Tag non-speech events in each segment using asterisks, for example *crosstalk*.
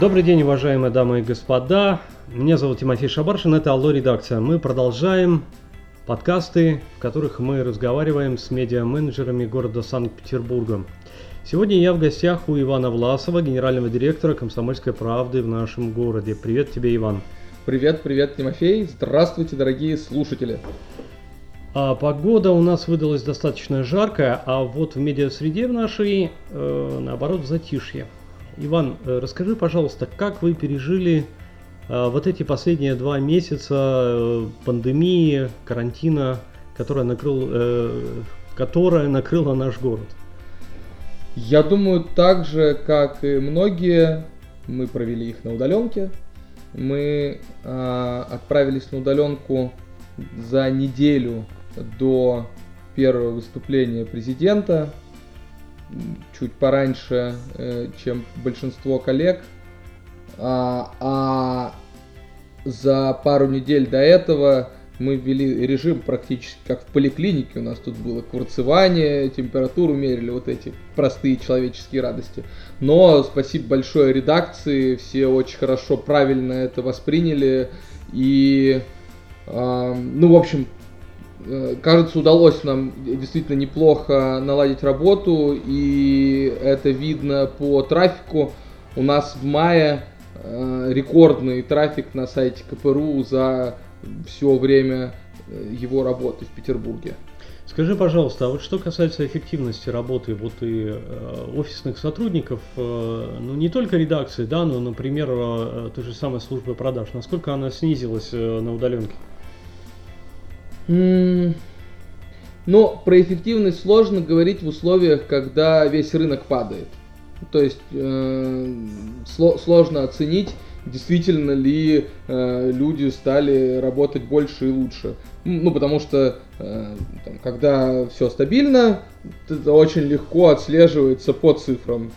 Добрый день, уважаемые дамы и господа. Меня зовут Тимофей Шабаршин, это Алло Редакция. Мы продолжаем подкасты, в которых мы разговариваем с медиа-менеджерами города Санкт-Петербурга. Сегодня я в гостях у Ивана Власова, генерального директора «Комсомольской правды» в нашем городе. Привет тебе, Иван. Привет, привет, Тимофей. Здравствуйте, дорогие слушатели. А погода у нас выдалась достаточно жаркая, а вот в медиасреде в нашей, э, наоборот, затишье. Иван, э, расскажи, пожалуйста, как вы пережили э, вот эти последние два месяца э, пандемии, карантина, которая, накрыл, которая накрыла наш город? Я думаю, так же, как и многие, мы провели их на удаленке. Мы э, отправились на удаленку за неделю до первого выступления президента, чуть пораньше, э, чем большинство коллег. А, а за пару недель до этого мы ввели режим практически как в поликлинике. У нас тут было курцевание, температуру мерили, вот эти простые человеческие радости. Но спасибо большое редакции, все очень хорошо, правильно это восприняли. И, э, ну, в общем, кажется, удалось нам действительно неплохо наладить работу, и это видно по трафику. У нас в мае э, рекордный трафик на сайте КПРУ за все время э, его работы в Петербурге. Скажи, пожалуйста, а вот что касается эффективности работы вот и э, офисных сотрудников, э, ну не только редакции, да, но, например, э, той же самой службы продаж, насколько она снизилась э, на удаленке? Mm. Но про эффективность сложно говорить в условиях, когда весь рынок падает. То есть э, сло, сложно оценить, действительно ли э, люди стали работать больше и лучше. Ну, потому что э, там, когда все стабильно, это очень легко отслеживается по цифрам.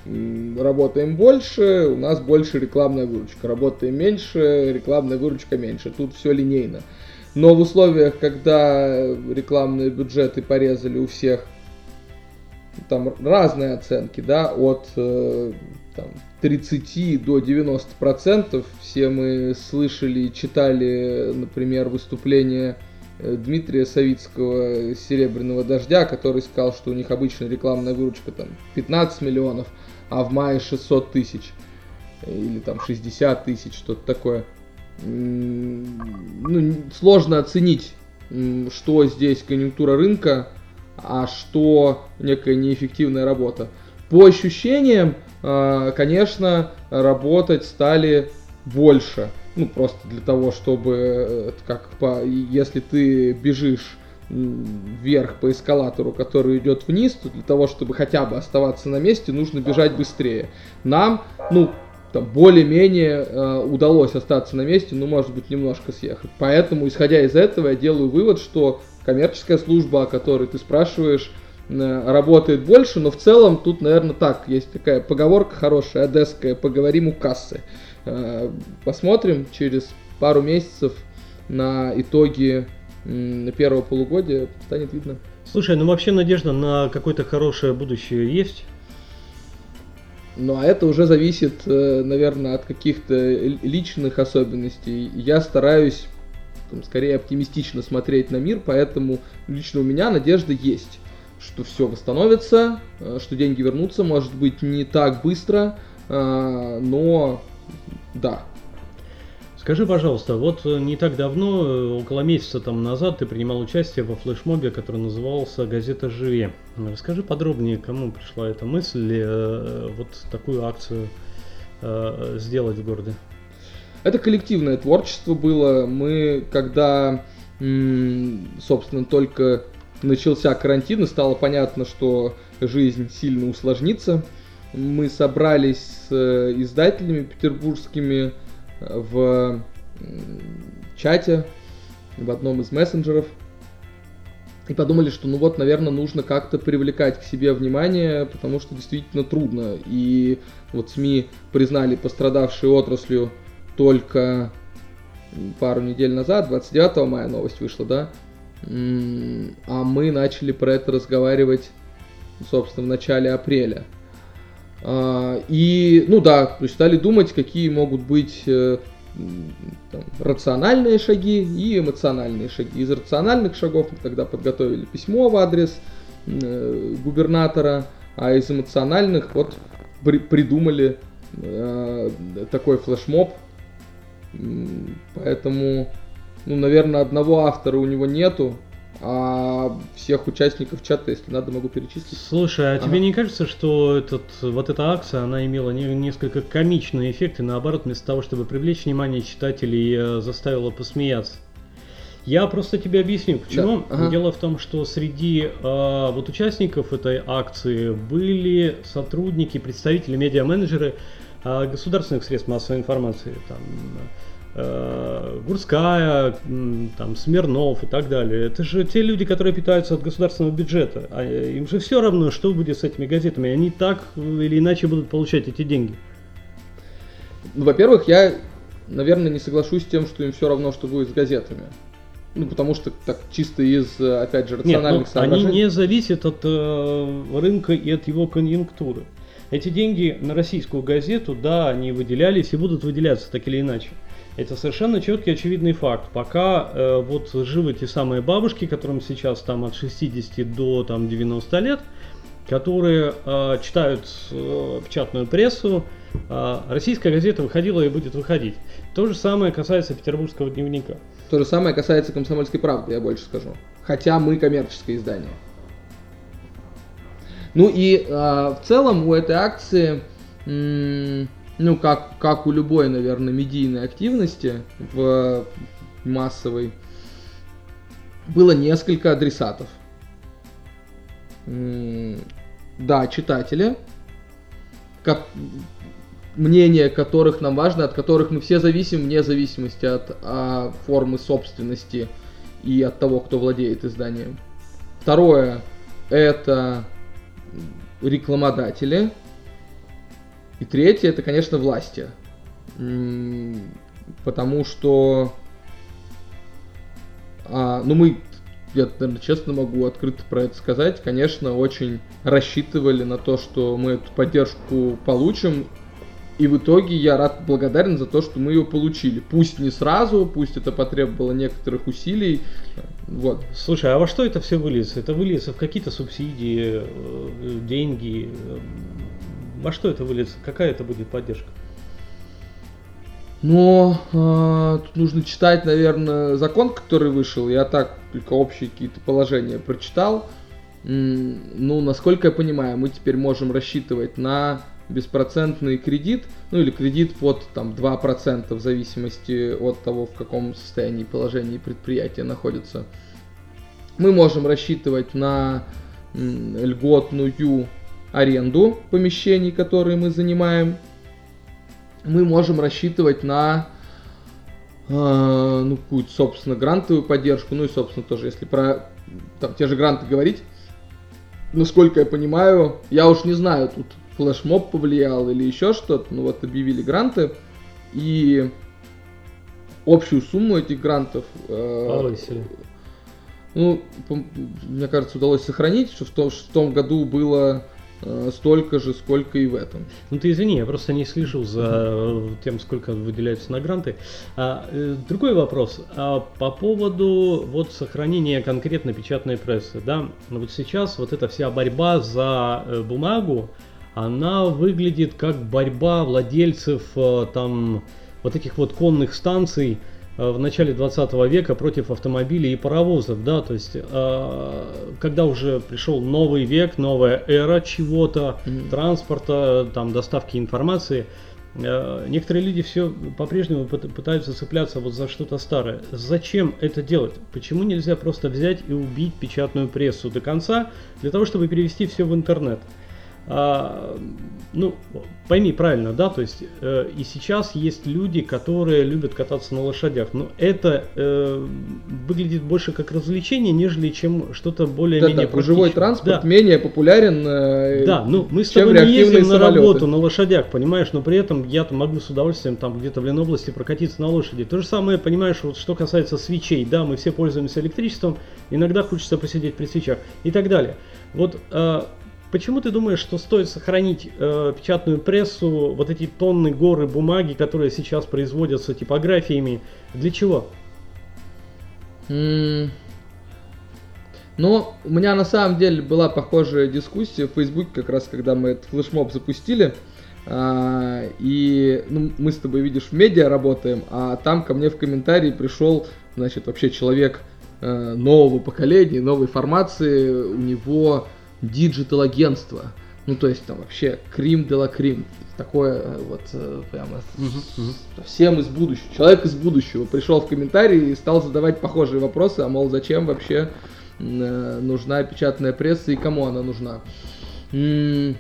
Работаем больше, у нас больше рекламная выручка. Работаем меньше, рекламная выручка меньше. Тут все линейно. Но в условиях, когда рекламные бюджеты порезали у всех, там разные оценки, да, от э, там, 30 до 90 процентов. Все мы слышали и читали, например, выступление э, Дмитрия Савицкого «Серебряного дождя», который сказал, что у них обычно рекламная выручка там 15 миллионов, а в мае 600 тысяч или там 60 тысяч, что-то такое. Ну, сложно оценить, что здесь конъюнктура рынка, а что некая неэффективная работа. По ощущениям, а, конечно, работать стали больше. Ну, просто для того, чтобы, э, как по, если ты бежишь вверх по эскалатору, который идет вниз, то для того, чтобы хотя бы оставаться на месте, нужно бежать быстрее. Нам, ну, там, более-менее э, удалось остаться на месте, ну, может быть, немножко съехать. Поэтому, исходя из этого, я делаю вывод, что коммерческая служба, о которой ты спрашиваешь, Э, работает больше, но в целом тут, наверное, так, есть такая поговорка хорошая, одесская, поговорим у кассы. Э, посмотрим через пару месяцев на итоги первого полугодия, станет видно. Слушай, ну вообще надежда на какое-то хорошее будущее есть? Ну, а это уже зависит, э, наверное, от каких-то личных особенностей. Я стараюсь там, скорее оптимистично смотреть на мир, поэтому лично у меня надежда есть что все восстановится, э, что деньги вернутся, может быть не так быстро, э, но да. Скажи, пожалуйста, вот э, не так давно, около месяца там назад, ты принимал участие во флешмобе, который назывался «Газета Живи». Расскажи подробнее, кому пришла эта мысль вот такую акцию сделать в городе. Это коллективное творчество было. Мы, когда, собственно, только начался карантин и стало понятно, что жизнь сильно усложнится. Мы собрались с э, издателями петербургскими э, в чате, в одном из мессенджеров. И подумали, что ну вот, наверное, нужно как-то привлекать к себе внимание, потому что действительно трудно. И вот СМИ признали пострадавшей отраслью только пару недель назад, 29 мая новость вышла, да, а мы начали про это разговаривать, собственно, в начале апреля. А, и, ну да, то есть стали думать, какие могут быть э, там, рациональные шаги и эмоциональные шаги. Из рациональных шагов мы тогда подготовили письмо в адрес э, губернатора, а из эмоциональных вот при, придумали э, такой флешмоб. Поэтому, ну, наверное, одного автора у него нету, а всех участников чата, если надо, могу перечислить. Слушай, а ага. тебе не кажется, что этот, вот эта акция, она имела не, несколько комичные эффекты, наоборот, вместо того, чтобы привлечь внимание читателей, э, заставила посмеяться? Я просто тебе объясню, почему. Да. Ага. Дело в том, что среди э, вот участников этой акции были сотрудники, представители, медиа-менеджеры э, государственных средств массовой информации, там, Гурская, там, Смирнов и так далее. Это же те люди, которые питаются от государственного бюджета. А им же все равно, что будет с этими газетами. Они так или иначе будут получать эти деньги. Ну, во-первых, я, наверное, не соглашусь с тем, что им все равно, что будет с газетами. Ну, потому что так чисто из, опять же, рациональных Нет, ну, соображений. Они не зависят от э, рынка и от его конъюнктуры. Эти деньги на российскую газету, да, они выделялись и будут выделяться так или иначе. Это совершенно четкий очевидный факт. Пока э, вот живы те самые бабушки, которым сейчас там от 60 до там, 90 лет, которые э, читают э, печатную прессу, э, российская газета выходила и будет выходить. То же самое касается петербургского дневника. То же самое касается комсомольской правды, я больше скажу. Хотя мы коммерческое издание. Ну и э, в целом у этой акции м- ну, как, как у любой, наверное, медийной активности в массовой, было несколько адресатов. Да, читатели, как, мнение которых нам важно, от которых мы все зависим вне зависимости от а, формы собственности и от того, кто владеет изданием. Второе, это рекламодатели, и третье, это, конечно, власти. Потому что, а, ну мы, я, наверное, честно могу открыто про это сказать, конечно, очень рассчитывали на то, что мы эту поддержку получим. И в итоге я рад, благодарен за то, что мы ее получили. Пусть не сразу, пусть это потребовало некоторых усилий. Вот. Слушай, а во что это все выльется? Это выльется в какие-то субсидии, э, деньги, во что это выльется? Какая это будет поддержка? Но э, тут нужно читать, наверное, закон, который вышел. Я так только общие какие-то положения прочитал. Ну, насколько я понимаю, мы теперь можем рассчитывать на беспроцентный кредит, ну или кредит под там 2% в зависимости от того, в каком состоянии положении предприятие находится. Мы можем рассчитывать на льготную аренду помещений, которые мы занимаем, мы можем рассчитывать на э, ну, какую-то, собственно, грантовую поддержку, ну и, собственно, тоже, если про там, те же гранты говорить, насколько я понимаю, я уж не знаю, тут флешмоб повлиял или еще что-то, ну вот объявили гранты, и общую сумму этих грантов э, ну, мне кажется, удалось сохранить, что в том, что в том году было столько же, сколько и в этом. Ну ты извини, я просто не слежу за тем, сколько выделяются на гранты. А, э, другой вопрос. А, по поводу вот сохранения конкретно печатной прессы. Да? Вот сейчас вот эта вся борьба за э, бумагу, она выглядит как борьба владельцев там вот этих вот конных станций, Э, в начале 20 века против автомобилей и паровозов, да, то есть э, когда уже пришел новый век, новая эра чего-то, mm-hmm. транспорта, там доставки информации, э, некоторые люди все по-прежнему пытаются цепляться вот за что-то старое. Зачем это делать? Почему нельзя просто взять и убить печатную прессу до конца для того, чтобы перевести все в интернет? А, ну, пойми правильно, да, то есть э, и сейчас есть люди, которые любят кататься на лошадях, но это э, выглядит больше как развлечение, нежели чем что-то более-менее да, да, Живой транспорт да. менее популярен, э, Да, ну мы с тобой не ездим на работу на лошадях, понимаешь, но при этом я могу с удовольствием там где-то в Ленобласти прокатиться на лошади. То же самое, понимаешь, вот что касается свечей, да, мы все пользуемся электричеством, иногда хочется посидеть при свечах и так далее. Вот э, почему ты думаешь, что стоит сохранить э, печатную прессу, вот эти тонны горы бумаги, которые сейчас производятся типографиями? Для чего? Mm. Ну, у меня на самом деле была похожая дискуссия в Фейсбуке, как раз когда мы этот флешмоб запустили. А, и ну, мы с тобой, видишь, в медиа работаем, а там ко мне в комментарии пришел, значит, вообще человек э, нового поколения, новой формации, у него digital агентство. Ну, то есть там вообще crème de la crème. Такое э, вот э, прямо совсем из будущего. Человек из будущего пришел в комментарии и стал задавать похожие вопросы, а мол, зачем вообще нужна печатная пресса и кому она нужна. Ну,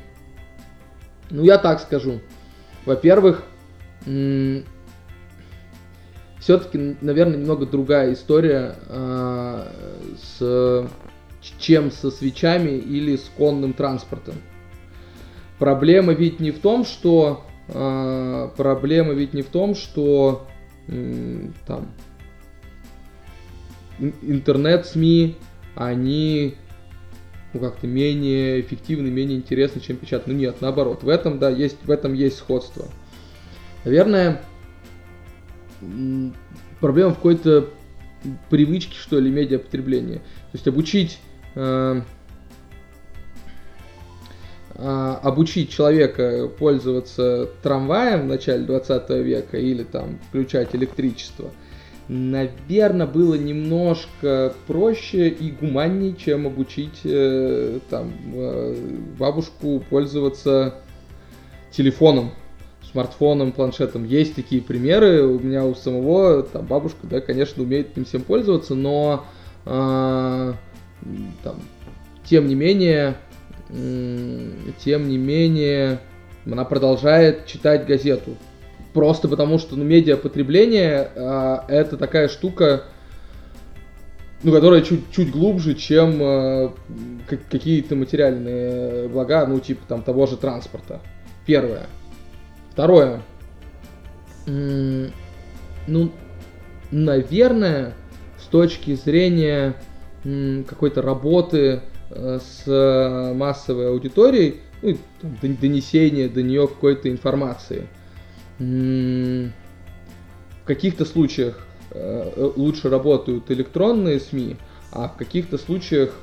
я так скажу. Во-первых, все-таки, наверное, немного другая история э, с чем со свечами или с конным транспортом. Проблема ведь не в том, что э, проблема ведь не в том, что э, там интернет-СМИ, они ну, как-то менее эффективны, менее интересны, чем печатные. Ну нет, наоборот. В этом, да, есть, в этом есть сходство. Наверное, проблема в какой-то привычке, что ли, медиапотребления. То есть обучить обучить человека пользоваться трамваем в начале 20 века или там включать электричество – наверное, было немножко проще и гуманнее, чем обучить э, там, э, бабушку пользоваться телефоном, смартфоном, планшетом. Есть такие примеры. У меня у самого там бабушка, да, конечно, умеет этим всем пользоваться, но э, там, тем не менее, тем не менее, она продолжает читать газету Просто потому что ну, медиапотребление э, это такая штука, ну, которая чуть-чуть глубже, чем э, какие-то материальные блага, ну, типа там того же транспорта. Первое. Второе. Ну, наверное, с точки зрения какой-то работы э, с массовой аудиторией, ну, донесения до нее какой-то информации – в каких-то случаях э, лучше работают электронные СМИ, а в каких-то случаях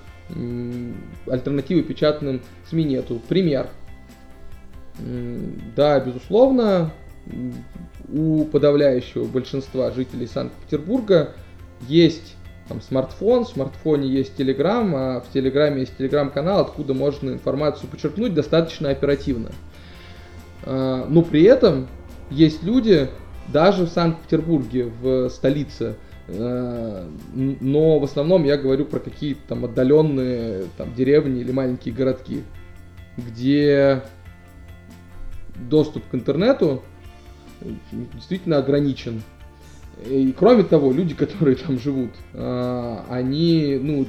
альтернативы печатным СМИ нету. Пример. Да, безусловно, у подавляющего большинства жителей Санкт-Петербурга есть там смартфон, в смартфоне есть Телеграм, а в Телеграме есть Телеграм-канал, откуда можно информацию подчеркнуть достаточно оперативно. А, но при этом есть люди, даже в Санкт-Петербурге, в столице, э, но в основном я говорю про какие-то там отдаленные там, деревни или маленькие городки, где доступ к интернету действительно ограничен. И кроме того, люди, которые там живут, э, они, ну,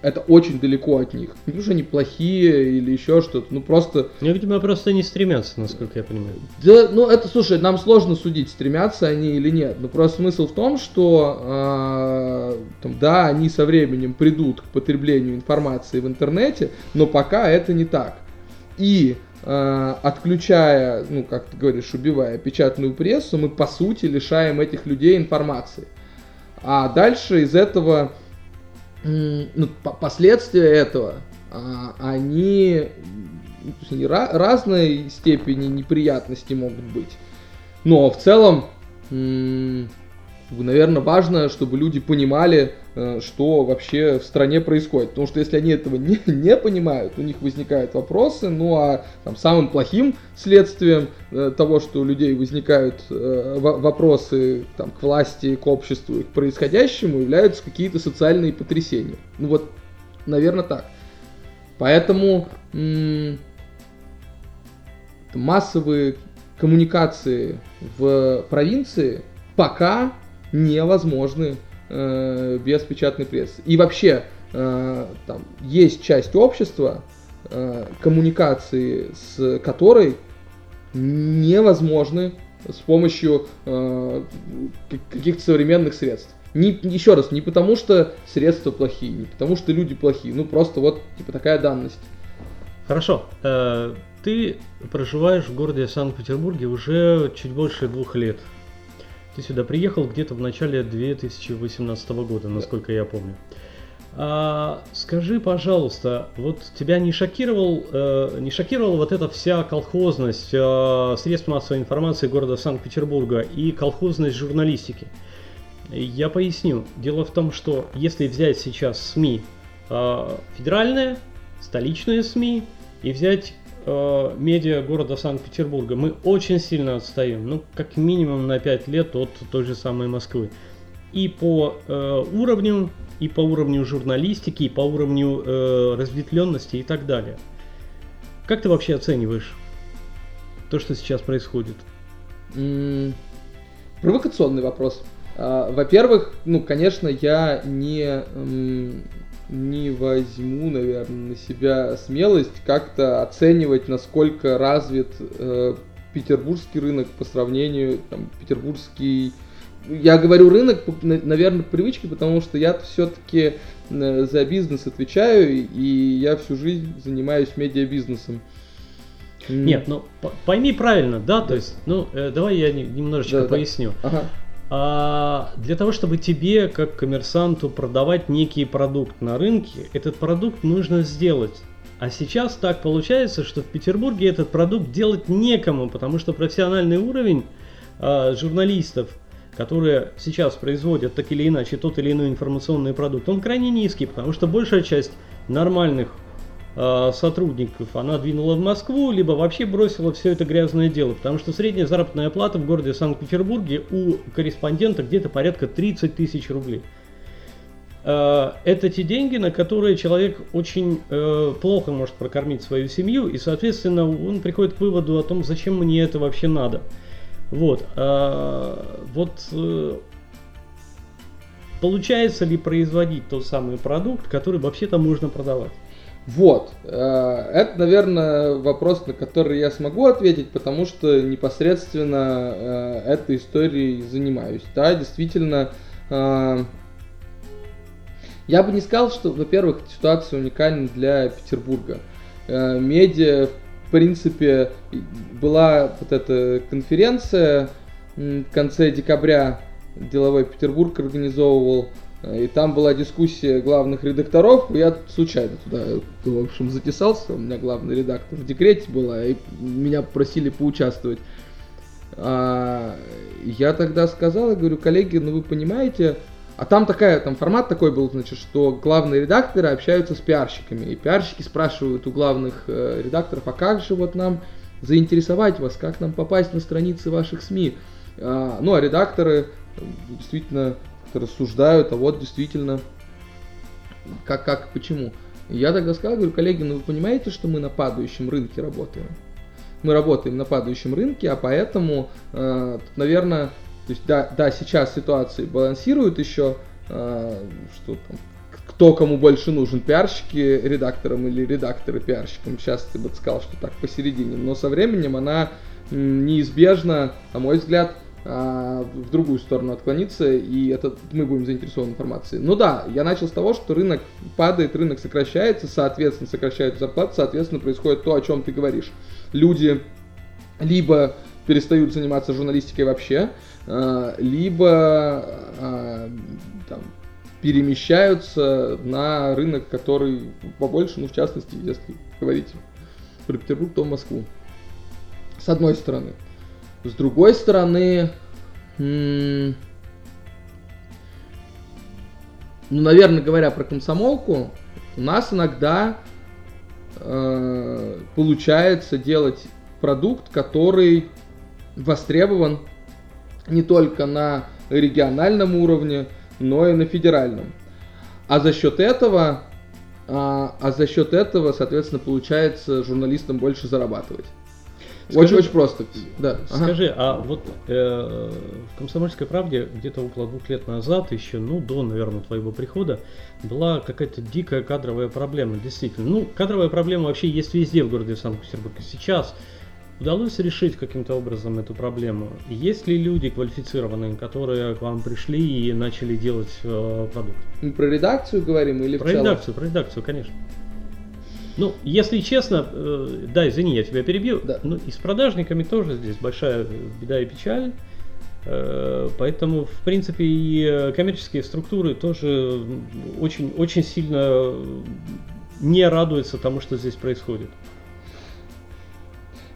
это очень далеко от них. Не потому что они плохие или еще что-то, ну просто... Ну, видимо, просто не стремятся, насколько я понимаю. Да, ну это, слушай, нам сложно судить, стремятся они или нет. Но просто смысл в том, что, э, там, да, они со временем придут к потреблению информации в интернете, но пока это не так. И отключая, ну, как ты говоришь, убивая печатную прессу, мы, по сути, лишаем этих людей информации. А дальше из этого ну, последствия этого, а, они, они разной степени неприятности могут быть. Но в целом, наверное, важно, чтобы люди понимали, э, что вообще в стране происходит. Потому что если они этого не, *laughs* не понимают, у них возникают вопросы. Ну а там, самым плохим следствием э, того, что у людей возникают э, вопросы там, к власти, к обществу и к происходящему, являются какие-то социальные потрясения. Ну вот, наверное, так. Поэтому массовые коммуникации в провинции пока невозможны э, без печатной прессы. И вообще, э, там, есть часть общества, э, коммуникации с которой невозможны с помощью э, каких-то современных средств. Не, еще раз, не потому что средства плохие, не потому что люди плохие, ну просто вот типа такая данность. Хорошо. Э, ты проживаешь в городе Санкт-Петербурге уже чуть больше двух лет. Ты сюда приехал где-то в начале 2018 года, насколько я помню. А, скажи, пожалуйста, вот тебя не шокировал, э, не шокировала вот эта вся колхозность э, средств массовой информации города Санкт-Петербурга и колхозность журналистики? Я поясню. Дело в том, что если взять сейчас СМИ э, федеральные, столичные СМИ и взять э, медиа города Санкт-Петербурга, мы очень сильно отстаем, ну как минимум на 5 лет от той же самой Москвы. И по э, уровню и по уровню журналистики, и по уровню э, разветвленности и так далее. Как ты вообще оцениваешь то, что сейчас происходит? М-м- провокационный вопрос. А, во-первых, ну, конечно, я не, не возьму, наверное, на себя смелость как-то оценивать, насколько развит э, петербургский рынок по сравнению, там, петербургский я говорю рынок, наверное, по привычке, потому что я все-таки э, за бизнес отвечаю, и я всю жизнь занимаюсь медиабизнесом. Нет, ну пойми правильно, да, то есть, ну э, давай я немножечко да, поясню. Да. Ага. А, для того, чтобы тебе, как коммерсанту, продавать некий продукт на рынке, этот продукт нужно сделать. А сейчас так получается, что в Петербурге этот продукт делать некому, потому что профессиональный уровень а, журналистов – которые сейчас производят так или иначе тот или иной информационный продукт, он крайне низкий, потому что большая часть нормальных э, сотрудников она двинула в Москву, либо вообще бросила все это грязное дело, потому что средняя заработная плата в городе Санкт-Петербурге у корреспондента где-то порядка 30 тысяч рублей. Э, это те деньги, на которые человек очень э, плохо может прокормить свою семью, и, соответственно, он приходит к выводу о том, зачем мне это вообще надо. Вот. Вот э, получается ли производить тот самый продукт, который вообще-то можно продавать? Вот. Э, это, наверное, вопрос, на который я смогу ответить, потому что непосредственно э, этой историей занимаюсь. Да, действительно, я бы не сказал, что, во-первых, ситуация уникальна для Петербурга. Медиа, в принципе, была вот эта конференция в конце декабря деловой Петербург организовывал, э, и там была дискуссия главных редакторов, я случайно туда, в общем, затесался, у меня главный редактор в декрете была, и меня просили поучаствовать. А, я тогда сказал, я говорю, коллеги, ну вы понимаете, а там такая, там формат такой был, значит, что главные редакторы общаются с пиарщиками. И пиарщики спрашивают у главных э, редакторов, а как же вот нам заинтересовать вас, как нам попасть на страницы ваших СМИ? А, ну, а редакторы э, действительно рассуждают, а вот действительно, как, как, почему. Я тогда сказал, говорю, коллеги, ну вы понимаете, что мы на падающем рынке работаем? Мы работаем на падающем рынке, а поэтому, э, наверное, то есть, да, да, сейчас ситуации балансируют еще, э, что там, кто кому больше нужен, пиарщики редакторам или редакторы пиарщикам. Сейчас ты бы сказал, что так посередине. Но со временем она неизбежно, на мой взгляд, а, в другую сторону отклониться, и это мы будем заинтересованы информацией. Ну да, я начал с того, что рынок падает, рынок сокращается, соответственно, сокращают зарплаты, соответственно, происходит то, о чем ты говоришь. Люди либо перестают заниматься журналистикой вообще, а, либо а, там, перемещаются на рынок, который побольше, ну, в частности, если говорить про Петербург, то Москву. С одной стороны. С другой стороны, ну, наверное, говоря про комсомолку, у нас иногда э, получается делать продукт, который востребован не только на региональном уровне, но и на федеральном. А за счет этого, а, а за счет этого, соответственно, получается журналистам больше зарабатывать. Очень-очень просто. Да. Скажи, ага. а вот э, в «Комсомольской правде» где-то около двух лет назад, еще, ну, до, наверное, твоего прихода, была какая-то дикая кадровая проблема, действительно. Ну, кадровая проблема вообще есть везде в городе Санкт-Петербург. Сейчас удалось решить каким-то образом эту проблему? Есть ли люди квалифицированные, которые к вам пришли и начали делать э, продукт? Мы про редакцию говорим или про в целом? редакцию, про редакцию, конечно. Ну, если честно, э, да, извини, я тебя перебью. Да. Ну, и с продажниками тоже здесь большая беда и печаль. Э, Поэтому, в принципе, и э, коммерческие структуры тоже очень, очень сильно не радуются тому, что здесь происходит.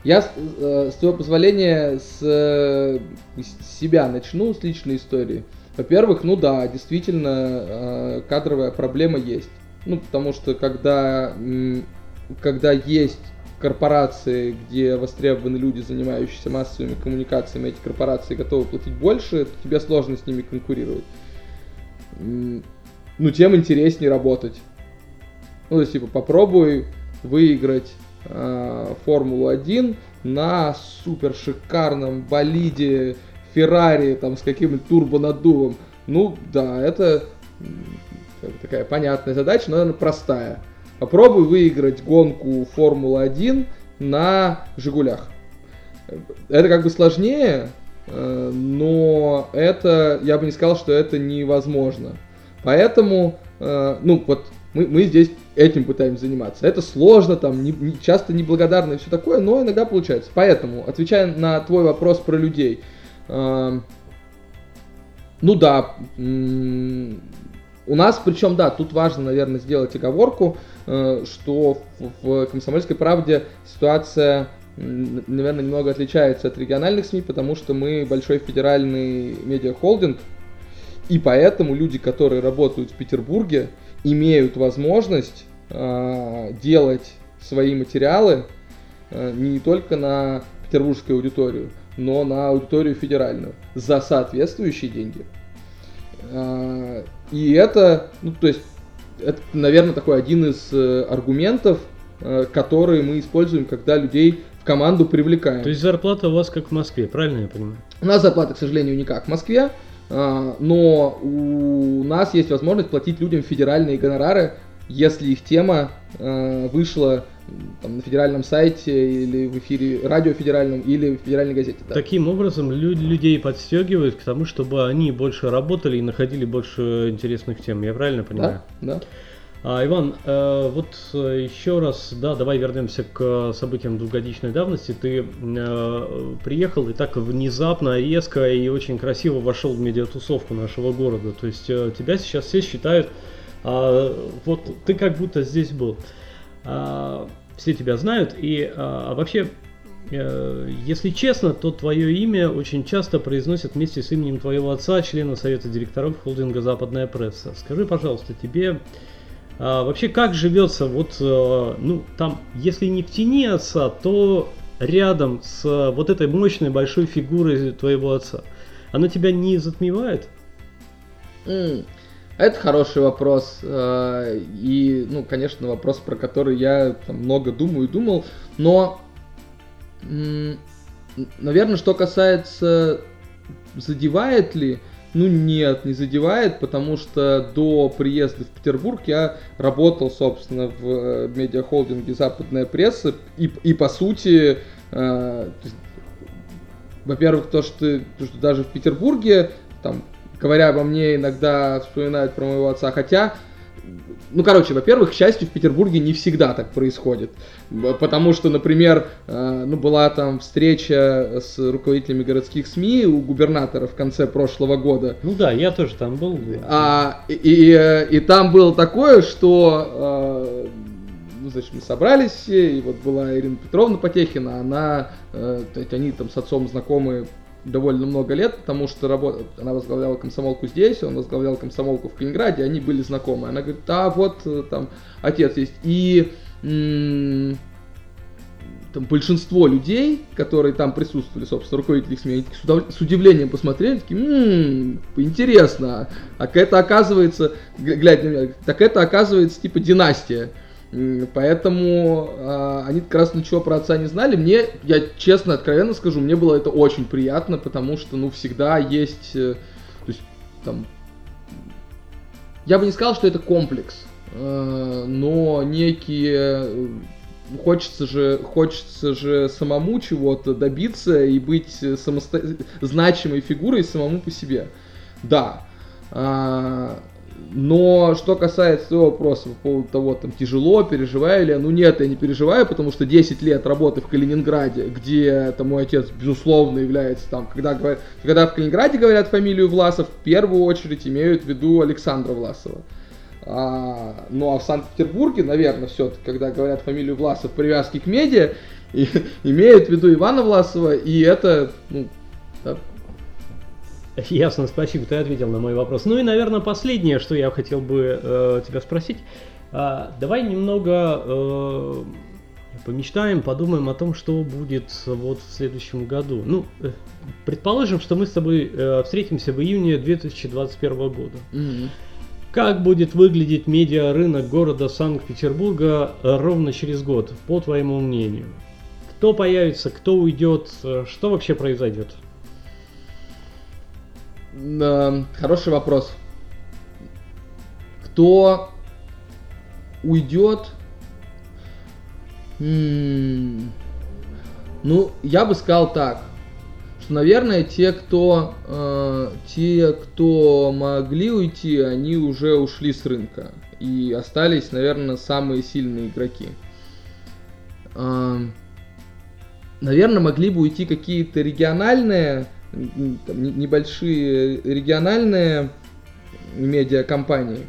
Я, с, э, твоего позволения, с, э, с себя начну, с личной истории. Во-первых, ну да, действительно, кадровая проблема есть. Ну, потому что когда, когда есть корпорации, где востребованы люди, занимающиеся массовыми коммуникациями, эти корпорации готовы платить больше, то тебе сложно с ними конкурировать. Ну, тем интереснее работать. Ну, то есть, типа, попробуй выиграть э, Формулу-1 на супер шикарном болиде Феррари, там, с каким-нибудь турбонаддувом. Ну, да, это как такая понятная задача, но она простая. Попробуй выиграть гонку Формулы-1 на Жигулях. Это как бы сложнее, э, но это, я бы не сказал, что это невозможно. Поэтому, э, ну вот, мы, мы здесь этим пытаемся заниматься. Это сложно, там, не- не- часто неблагодарно и все такое, но иногда получается. Поэтому, отвечая на твой вопрос про людей, э, ну да, у нас, причем, да, тут важно, наверное, сделать оговорку, э, что в, «Комсомольской правде» ситуация, наверное, немного отличается от региональных СМИ, потому что мы большой федеральный медиахолдинг, и поэтому люди, которые работают в Петербурге, имеют возможность э, делать свои материалы э, не только на петербургскую аудиторию, но на аудиторию федеральную за соответствующие деньги. И это, ну, то есть, это, наверное, такой один из э, аргументов, э, которые мы используем, когда людей в команду привлекаем. То есть зарплата у вас как в Москве, правильно я понимаю? У нас зарплата, к сожалению, не как в Москве, а, но у нас есть возможность платить людям федеральные гонорары, если их тема э, вышла там, на федеральном сайте или в эфире радио федеральном или в федеральной газете. да. Таким образом лю- людей подстегивают к тому, чтобы они больше работали и находили больше интересных тем. Я правильно понимаю? Да, да. А, Иван, э, вот э, еще раз, да, давай вернемся к событиям двухгодичной давности. Ты э, приехал и так внезапно, резко и очень красиво вошел в медиатусовку нашего города. То есть э, тебя сейчас все считают, а, вот ты как будто здесь был. А, все тебя знают, и а, вообще, э, если честно, то твое имя очень часто произносят вместе с именем твоего отца, члена совета директоров холдинга «Западная пресса». Скажи, пожалуйста, тебе а, вообще как живется вот, э, ну, там, если не в тени отца, то рядом с вот этой мощной большой фигурой твоего отца? Она тебя не затмевает? М, Это хороший вопрос. э, И, ну, конечно, вопрос, про который я там, много думаю и думал. Но, наверное, что касается задевает ли, ну нет, не задевает, потому что до приезда в Петербург я работал, собственно, в э, медиахолдинге «Западная пресса», и, и по сути, э, во-первых, то что, то, что даже в Петербурге, там, говоря обо мне, иногда вспоминают про моего отца, хотя, ну, короче, во-первых, к счастью, в Петербурге не всегда так происходит, потому что, например, э, ну, была там встреча с руководителями городских СМИ у губернатора в конце прошлого года, Ну да, я тоже там был. а, и, и, и там было такое, что э, ну, значит, мы собрались все, и вот была Ирина Петровна Потехина, она, э, то есть они там с отцом знакомы довольно много лет, потому что работа, она возглавляла комсомолку здесь, он возглавлял комсомолку в Калининграде, они были знакомы. Она говорит, а вот э, там отец есть. И там большинство людей, которые там присутствовали, собственно, руководители СМИ, они с, удов- с удивлением посмотрели, такие, «М, интересно, а это оказывается, глядя на меня, так это оказывается типа династия. Поэтому а, они как раз ничего про отца не знали. Мне, я честно, откровенно скажу, мне было это очень приятно, потому что, ну, всегда есть, э, то есть, там, я бы не сказал, что это комплекс, э, но некие э, хочется же, хочется же самому чего-то добиться и быть самосто... значимой фигурой самому по себе. Да. А, но что касается твоего вопроса по поводу того, там, тяжело, переживаю ли я, ну нет, я не переживаю, потому что 10 лет работы в Калининграде, где там мой отец, безусловно, является там, когда, говорят, когда в Калининграде говорят фамилию Власов, в первую очередь имеют в виду Александра Власова. А, ну а в Санкт-Петербурге, наверное, все-таки, когда говорят фамилию Власов привязки к медиа, и, *laughs* имеют в виду Ивана Власова, и это, ну, да, *laughs* Ясно, спасибо, ты ответил на мой вопрос. Ну и, наверное, последнее, что я хотел бы э, тебя спросить. А, давай немного э, помечтаем, подумаем о том, что будет вот в следующем году. Ну, э, предположим, что мы с тобой э, встретимся в июне 2021 года. Mm-hmm. Как будет выглядеть медиарынок города Санкт-Петербурга ровно через год, по твоему мнению? Кто появится, кто уйдет, э, что вообще произойдет? Хороший вопрос. Кто уйдет? Ну, я бы сказал так, что, наверное, те, кто, э, те, кто могли уйти, они уже ушли с рынка. И остались, наверное, самые сильные игроки. Э, наверное, могли бы уйти какие-то региональные там, небольшие региональные медиакомпании.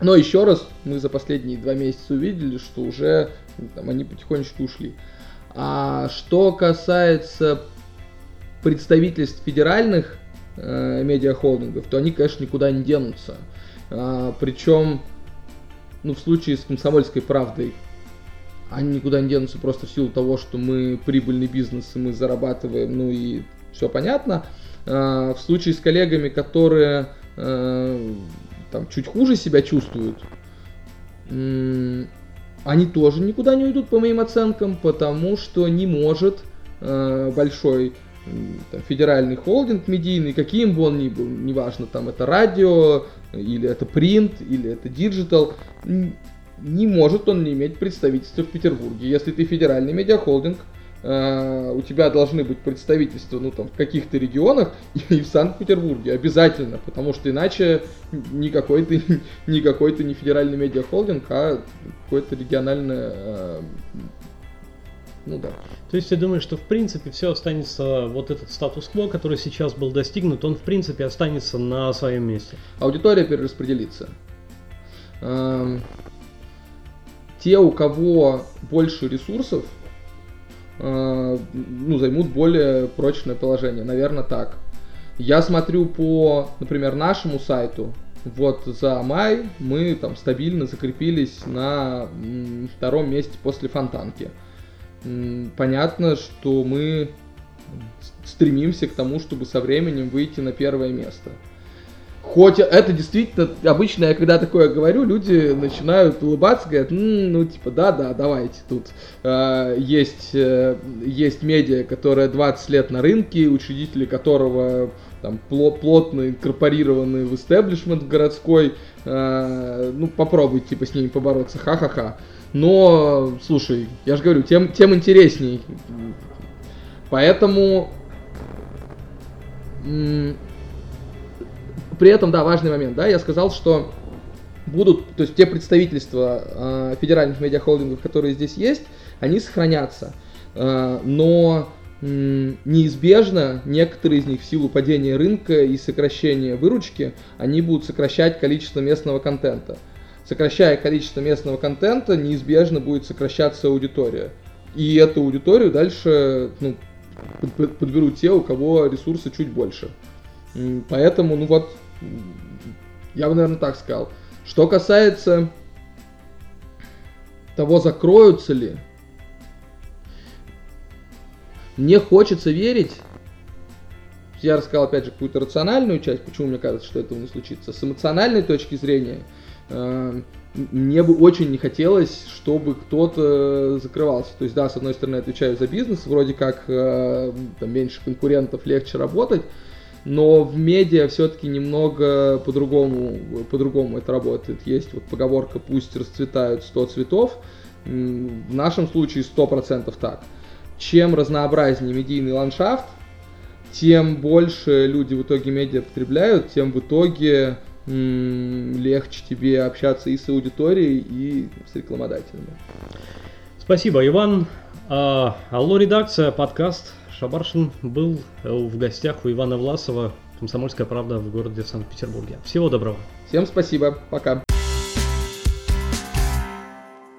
Но еще раз, мы за последние два месяца увидели, что уже там, они потихонечку ушли. А что касается представительств федеральных э, медиахолдингов, то они, конечно, никуда не денутся. А, причем, ну, в случае с комсомольской правдой, они никуда не денутся просто в силу того, что мы прибыльный бизнес, и мы зарабатываем, ну и все понятно. А, в случае с коллегами, которые э, там чуть хуже себя чувствуют, они тоже никуда не уйдут, по моим оценкам, потому что не может э, большой там, федеральный холдинг медийный, каким бы он ни был, неважно, там это радио, или это принт, или это digital, не может он не иметь представительства в Петербурге. Если ты федеральный медиахолдинг, э, у тебя должны быть представительства ну, там, в каких-то регионах *laughs* и в Санкт-Петербурге обязательно, потому что иначе никакой ты, *laughs* никакой ты не федеральный медиахолдинг, а какое-то региональное э, ну да. То есть ты думаешь, что в принципе все останется, вот этот статус-кво, который сейчас был достигнут, он в принципе останется на своем месте? Аудитория перераспределится. Эм, те, у кого больше ресурсов, э, ну, займут более прочное положение. Наверное, так. Я смотрю по, например, нашему сайту. Вот за май мы там стабильно закрепились на втором месте после Фонтанки. Понятно, что мы стремимся к тому, чтобы со временем выйти на первое место. Хоть это действительно, обычно я когда такое говорю, люди начинают улыбаться, говорят, ну, ну типа, да-да, давайте, тут э, есть, э, есть медиа, которая 20 лет на рынке, учредители которого там плотно инкорпорированы в истеблишмент городской, э, ну, попробуйте, типа, с ними побороться, ха-ха-ха. Но, слушай, я же говорю, тем, тем интересней. Поэтому при этом, да, важный момент, да, я сказал, что будут, то есть те представительства э, федеральных медиахолдингов, которые здесь есть, они сохранятся. Э, но э, неизбежно некоторые из них в силу падения рынка и сокращения выручки, они будут сокращать количество местного контента. Сокращая количество местного контента, неизбежно будет сокращаться аудитория. И эту аудиторию дальше ну, подберут те, у кого ресурсы чуть больше. Поэтому, ну вот, я бы, наверное, так сказал. Что касается того, закроются ли, мне хочется верить, я рассказал, опять же, какую-то рациональную часть, почему мне кажется, что этого не случится. С эмоциональной точки зрения, э, мне бы очень не хотелось, чтобы кто-то закрывался. То есть, да, с одной стороны, отвечаю за бизнес, вроде как э, там, меньше конкурентов, легче работать, но в медиа все-таки немного по-другому, по-другому это работает. Есть вот поговорка «пусть расцветают 100 цветов», в нашем случае 100% так. Чем разнообразнее медийный ландшафт, тем больше люди в итоге медиа потребляют, тем в итоге легче тебе общаться и с аудиторией, и с рекламодателями. Спасибо, Иван. А, алло, редакция, подкаст. Шабаршин был э, в гостях у Ивана Власова, Комсомольская правда в городе Санкт-Петербурге. Всего доброго. Всем спасибо. Пока.